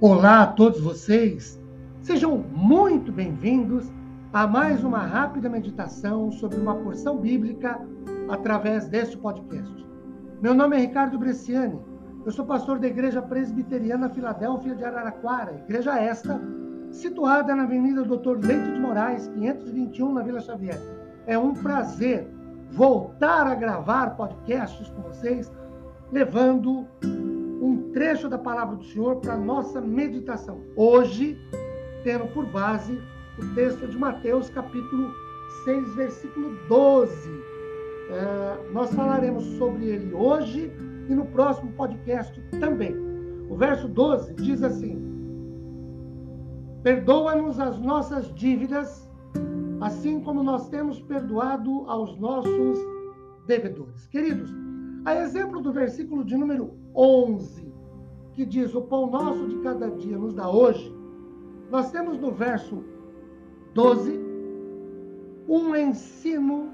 Olá a todos vocês, sejam muito bem-vindos a mais uma rápida meditação sobre uma porção bíblica através deste podcast. Meu nome é Ricardo Bresciani, eu sou pastor da Igreja Presbiteriana Filadélfia de Araraquara, igreja esta situada na Avenida Doutor Leite de Moraes, 521, na Vila Xavier. É um prazer voltar a gravar podcasts com vocês, levando trecho da palavra do Senhor para nossa meditação. Hoje, tendo por base o texto de Mateus, capítulo 6, versículo 12. É, nós falaremos sobre ele hoje e no próximo podcast também. O verso 12 diz assim: Perdoa-nos as nossas dívidas, assim como nós temos perdoado aos nossos devedores. Queridos, a exemplo do versículo de número 11, que diz: O pão nosso de cada dia nos dá hoje, nós temos no verso 12 um ensino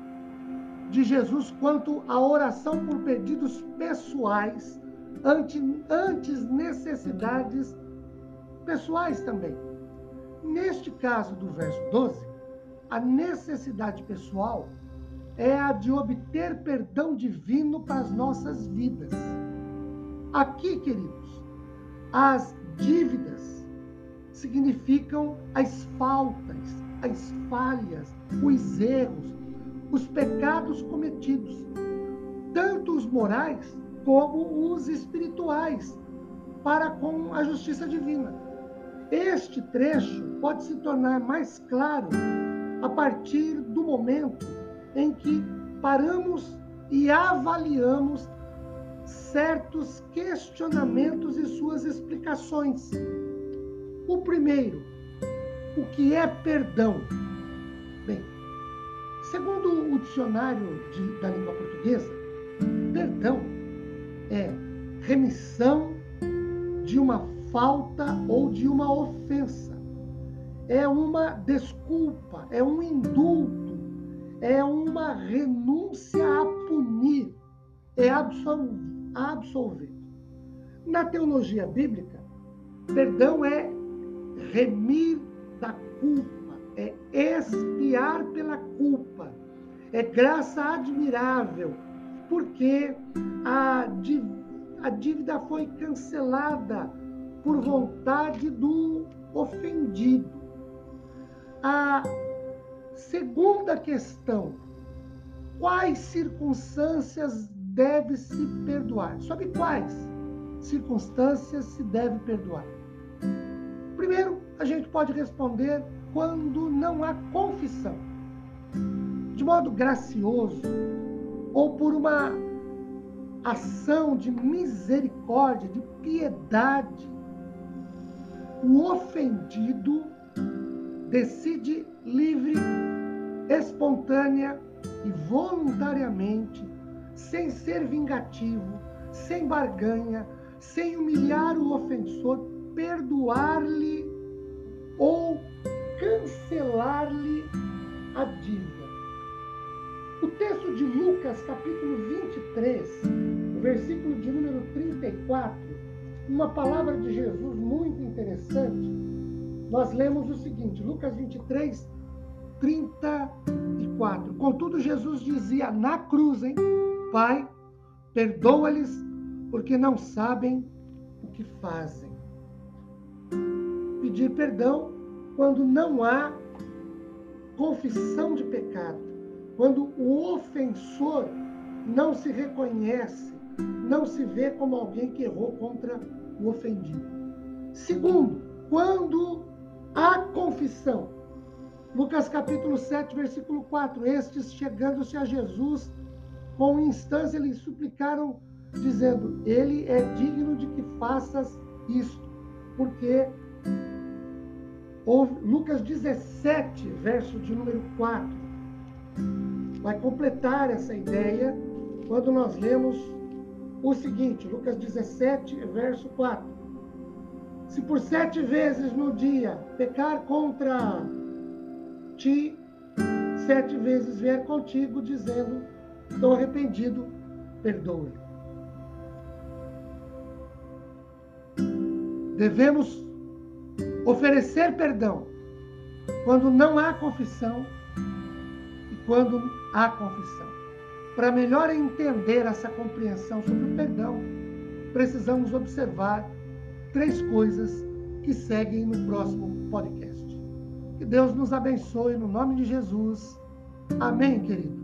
de Jesus quanto à oração por pedidos pessoais, antes necessidades pessoais também. Neste caso do verso 12, a necessidade pessoal é a de obter perdão divino para as nossas vidas. Aqui, queridos, as dívidas significam as faltas, as falhas, os erros, os pecados cometidos, tanto os morais como os espirituais, para com a justiça divina. Este trecho pode se tornar mais claro a partir do momento em que paramos e avaliamos certos questionamentos e suas explicações. O primeiro, o que é perdão? Bem, segundo o dicionário de, da língua portuguesa, perdão é remissão de uma falta ou de uma ofensa. É uma desculpa, é um indulto, é uma renúncia a punir, é absolver. Na teologia bíblica, perdão é remir da culpa, é expiar pela culpa, é graça admirável, porque a, a dívida foi cancelada por vontade do ofendido. A segunda questão: quais circunstâncias deve se perdoar. Sob quais circunstâncias se deve perdoar? Primeiro, a gente pode responder quando não há confissão. De modo gracioso ou por uma ação de misericórdia, de piedade, o ofendido decide livre, espontânea e voluntariamente sem ser vingativo, sem barganha, sem humilhar o ofensor, perdoar-lhe ou cancelar-lhe a dívida. O texto de Lucas, capítulo 23, versículo de número 34, uma palavra de Jesus muito interessante. Nós lemos o seguinte, Lucas 23, 34. Contudo, Jesus dizia na cruz, hein? Pai, perdoa-lhes, porque não sabem o que fazem. Pedir perdão quando não há confissão de pecado, quando o ofensor não se reconhece, não se vê como alguém que errou contra o ofendido. Segundo, quando há confissão. Lucas capítulo 7, versículo 4. Estes, chegando-se a Jesus, com instância lhe suplicaram, dizendo: Ele é digno de que faças isto, porque Lucas 17, verso de número 4, vai completar essa ideia quando nós lemos o seguinte, Lucas 17, verso 4. Se por sete vezes no dia pecar contra ti, sete vezes vier contigo, dizendo: Estou arrependido, perdoe. Devemos oferecer perdão quando não há confissão e quando há confissão. Para melhor entender essa compreensão sobre o perdão, precisamos observar três coisas que seguem no próximo podcast. Que Deus nos abençoe no nome de Jesus. Amém, querido.